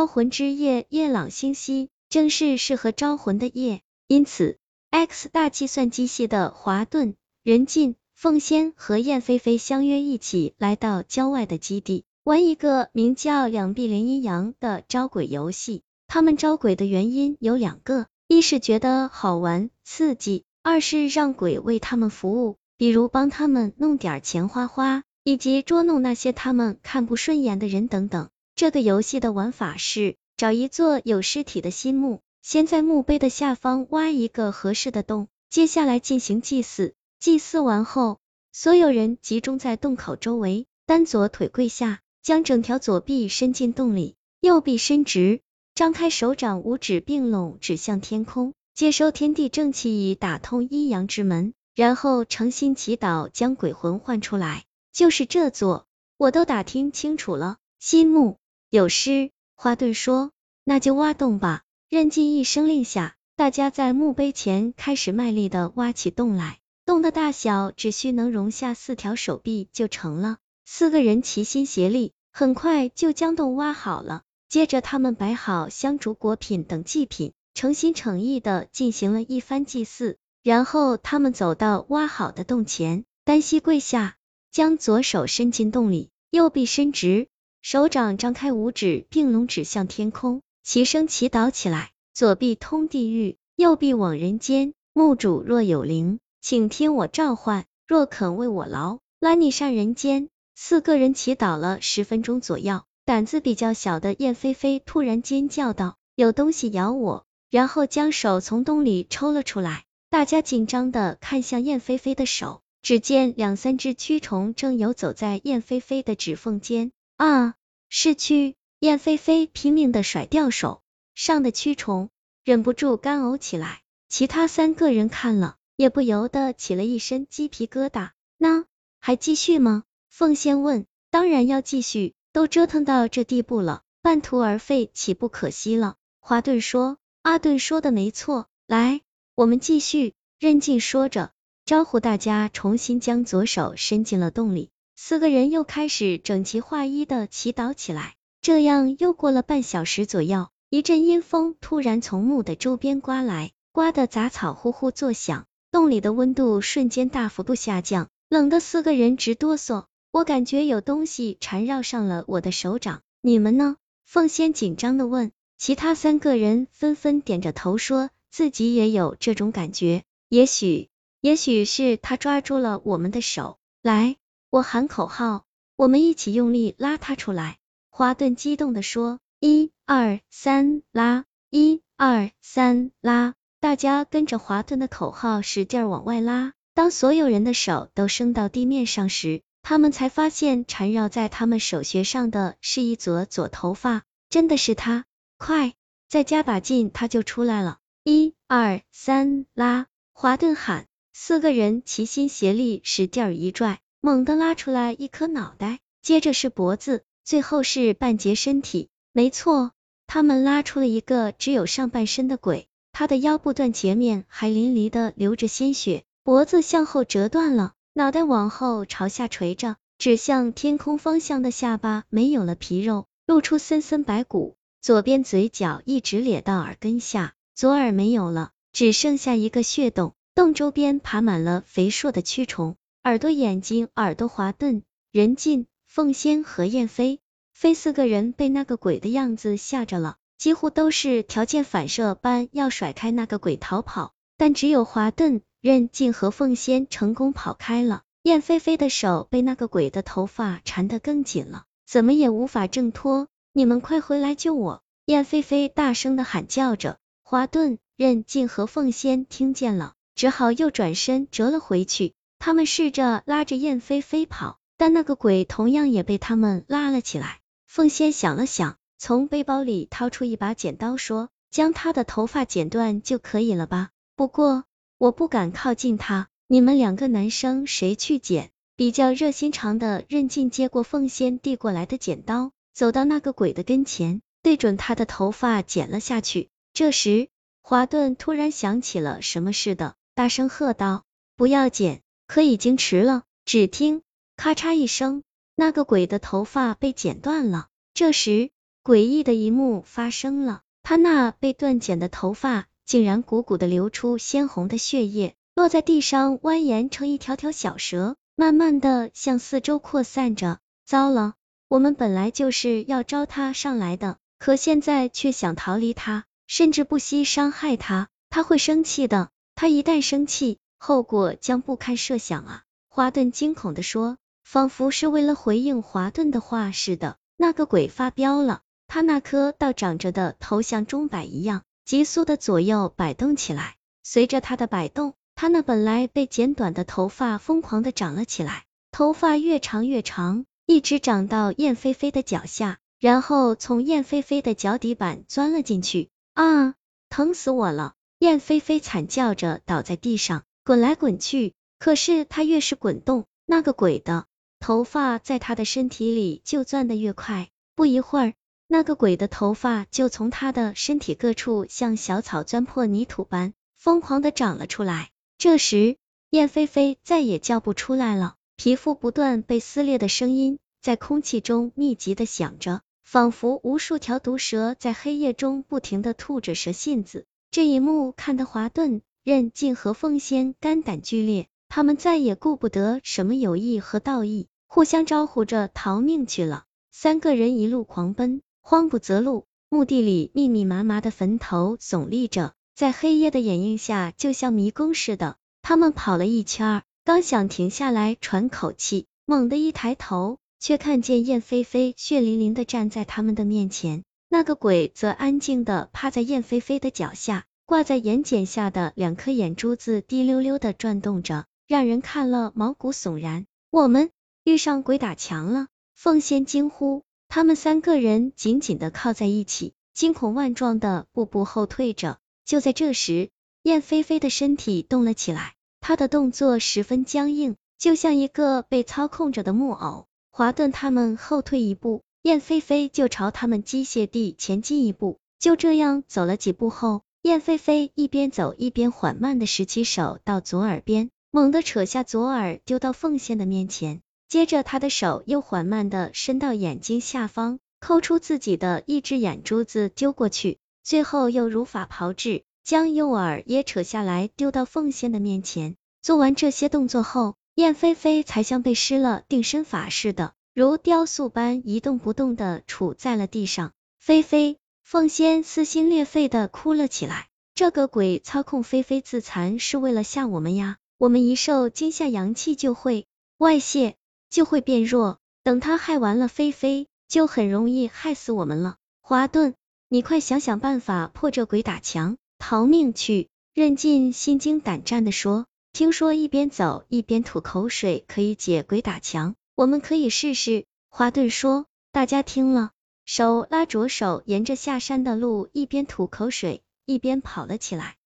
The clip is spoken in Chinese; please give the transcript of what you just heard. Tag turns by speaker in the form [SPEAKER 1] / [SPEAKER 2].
[SPEAKER 1] 招魂之夜夜朗星稀，正是适合招魂的夜。因此，X 大计算机系的华顿、任进、凤仙和燕飞飞相约一起来到郊外的基地，玩一个名叫“两臂连阴阳”的招鬼游戏。他们招鬼的原因有两个，一是觉得好玩刺激，二是让鬼为他们服务，比如帮他们弄点钱花花，以及捉弄那些他们看不顺眼的人等等。这个游戏的玩法是找一座有尸体的新墓，先在墓碑的下方挖一个合适的洞，接下来进行祭祀。祭祀完后，所有人集中在洞口周围，单左腿跪下，将整条左臂伸进洞里，右臂伸直。张开手掌，五指并拢，指向天空，接收天地正气，以打通阴阳之门，然后诚心祈祷，将鬼魂唤出来。就是这座，我都打听清楚了。新墓有诗，华顿说，那就挖洞吧。任进一声令下，大家在墓碑前开始卖力的挖起洞来。洞的大小只需能容下四条手臂就成了。四个人齐心协力，很快就将洞挖好了。接着，他们摆好香烛、果品等祭品，诚心诚意的进行了一番祭祀。然后，他们走到挖好的洞前，单膝跪下，将左手伸进洞里，右臂伸直，手掌张开，五指并拢，指向天空，齐声祈祷起来。左臂通地狱，右臂往人间。墓主若有灵，请听我召唤；若肯为我劳，拉你上人间。四个人祈祷了十分钟左右。胆子比较小的燕飞飞突然尖叫道：“有东西咬我！”然后将手从洞里抽了出来。大家紧张的看向燕飞飞的手，只见两三只蛆虫正游走在燕飞飞的指缝间。啊，是蛆！燕飞飞拼命的甩掉手上的蛆虫，忍不住干呕起来。其他三个人看了，也不由得起了一身鸡皮疙瘩。那还继续吗？凤仙问。当然要继续。都折腾到这地步了，半途而废岂不可惜了？华顿说：“阿顿说的没错，来，我们继续。”任静说着，招呼大家重新将左手伸进了洞里。四个人又开始整齐划一的祈祷起来。这样又过了半小时左右，一阵阴风突然从墓的周边刮来，刮得杂草呼呼作响，洞里的温度瞬间大幅度下降，冷得四个人直哆嗦。我感觉有东西缠绕上了我的手掌，你们呢？凤仙紧张的问。其他三个人纷纷点着头，说自己也有这种感觉。也许，也许是他抓住了我们的手。来，我喊口号，我们一起用力拉他出来。华顿激动的说：一、二、三，拉！一、二、三，拉！大家跟着华顿的口号使劲往外拉。当所有人的手都伸到地面上时，他们才发现缠绕在他们手穴上的是一撮撮头发，真的是他！快，再加把劲，他就出来了！一、二、三，拉！华顿喊。四个人齐心协力，使劲一拽，猛地拉出来一颗脑袋，接着是脖子，最后是半截身体。没错，他们拉出了一个只有上半身的鬼，他的腰部断截面还淋漓的流着鲜血，脖子向后折断了。脑袋往后朝下垂着，指向天空方向的下巴没有了皮肉，露出森森白骨。左边嘴角一直咧到耳根下，左耳没有了，只剩下一个血洞，洞周边爬满了肥硕的蛆虫。耳朵、眼睛、耳朵滑钝。任进、凤仙和燕飞飞四个人被那个鬼的样子吓着了，几乎都是条件反射般要甩开那个鬼逃跑，但只有华顿。任静和凤仙成功跑开了，燕飞飞的手被那个鬼的头发缠得更紧了，怎么也无法挣脱。你们快回来救我！燕飞飞大声的喊叫着。华顿、任静和凤仙听见了，只好又转身折了回去。他们试着拉着燕飞飞跑，但那个鬼同样也被他们拉了起来。凤仙想了想，从背包里掏出一把剪刀，说：“将他的头发剪断就可以了吧？不过……”我不敢靠近他，你们两个男生谁去捡？比较热心肠的任静接过凤仙递过来的剪刀，走到那个鬼的跟前，对准他的头发剪了下去。这时，华顿突然想起了什么似的，大声喝道：“不要剪！”可已经迟了。只听咔嚓一声，那个鬼的头发被剪断了。这时，诡异的一幕发生了，他那被断剪的头发竟然鼓鼓的流出鲜红的血液，落在地上蜿蜒成一条条小蛇，慢慢的向四周扩散着。糟了，我们本来就是要招他上来的，可现在却想逃离他，甚至不惜伤害他，他会生气的，他一旦生气，后果将不堪设想啊！华顿惊恐的说，仿佛是为了回应华顿的话似的。那个鬼发飙了，他那颗倒长着的头像钟摆一样，急速的左右摆动起来。随着他的摆动，他那本来被剪短的头发疯狂的长了起来，头发越长越长，一直长到燕飞飞的脚下，然后从燕飞飞的脚底板钻了进去。啊，疼死我了！燕飞飞惨叫着倒在地上，滚来滚去。可是他越是滚动，那个鬼的。头发在他的身体里就钻得越快，不一会儿，那个鬼的头发就从他的身体各处像小草钻破泥土般疯狂的长了出来。这时，燕飞飞再也叫不出来了，皮肤不断被撕裂的声音在空气中密集的响着，仿佛无数条毒蛇在黑夜中不停的吐着蛇信子。这一幕看得华顿、任静和凤仙肝胆俱裂，他们再也顾不得什么友谊和道义。互相招呼着逃命去了，三个人一路狂奔，慌不择路。墓地里密密麻麻的坟头耸立着，在黑夜的掩映下，就像迷宫似的。他们跑了一圈，刚想停下来喘口气，猛地一抬头，却看见燕飞飞血淋淋的站在他们的面前，那个鬼则安静的趴在燕飞飞的脚下，挂在眼睑下的两颗眼珠子滴溜溜的转动着，让人看了毛骨悚然。我们。遇上鬼打墙了！凤仙惊呼，他们三个人紧紧的靠在一起，惊恐万状的步步后退着。就在这时，燕飞飞的身体动了起来，她的动作十分僵硬，就像一个被操控着的木偶。华顿他们后退一步，燕飞飞就朝他们机械地前进一步。就这样走了几步后，燕飞飞一边走一边缓慢的拾起手到左耳边，猛地扯下左耳丢到凤仙的面前。接着，他的手又缓慢的伸到眼睛下方，抠出自己的一只眼珠子丢过去，最后又如法炮制，将右耳也扯下来丢到凤仙的面前。做完这些动作后，燕飞飞才像被施了定身法似的，如雕塑般一动不动的杵在了地上。菲菲，凤仙撕心裂肺的哭了起来。这个鬼操控菲菲自残是为了吓我们呀！我们一受惊吓，阳气就会外泄。就会变弱，等他害完了菲菲，就很容易害死我们了。华顿，你快想想办法破这鬼打墙，逃命去！任进心惊胆战的说，听说一边走一边吐口水可以解鬼打墙，我们可以试试。华顿说，大家听了，手拉着手，沿着下山的路，一边吐口水，一边跑了起来。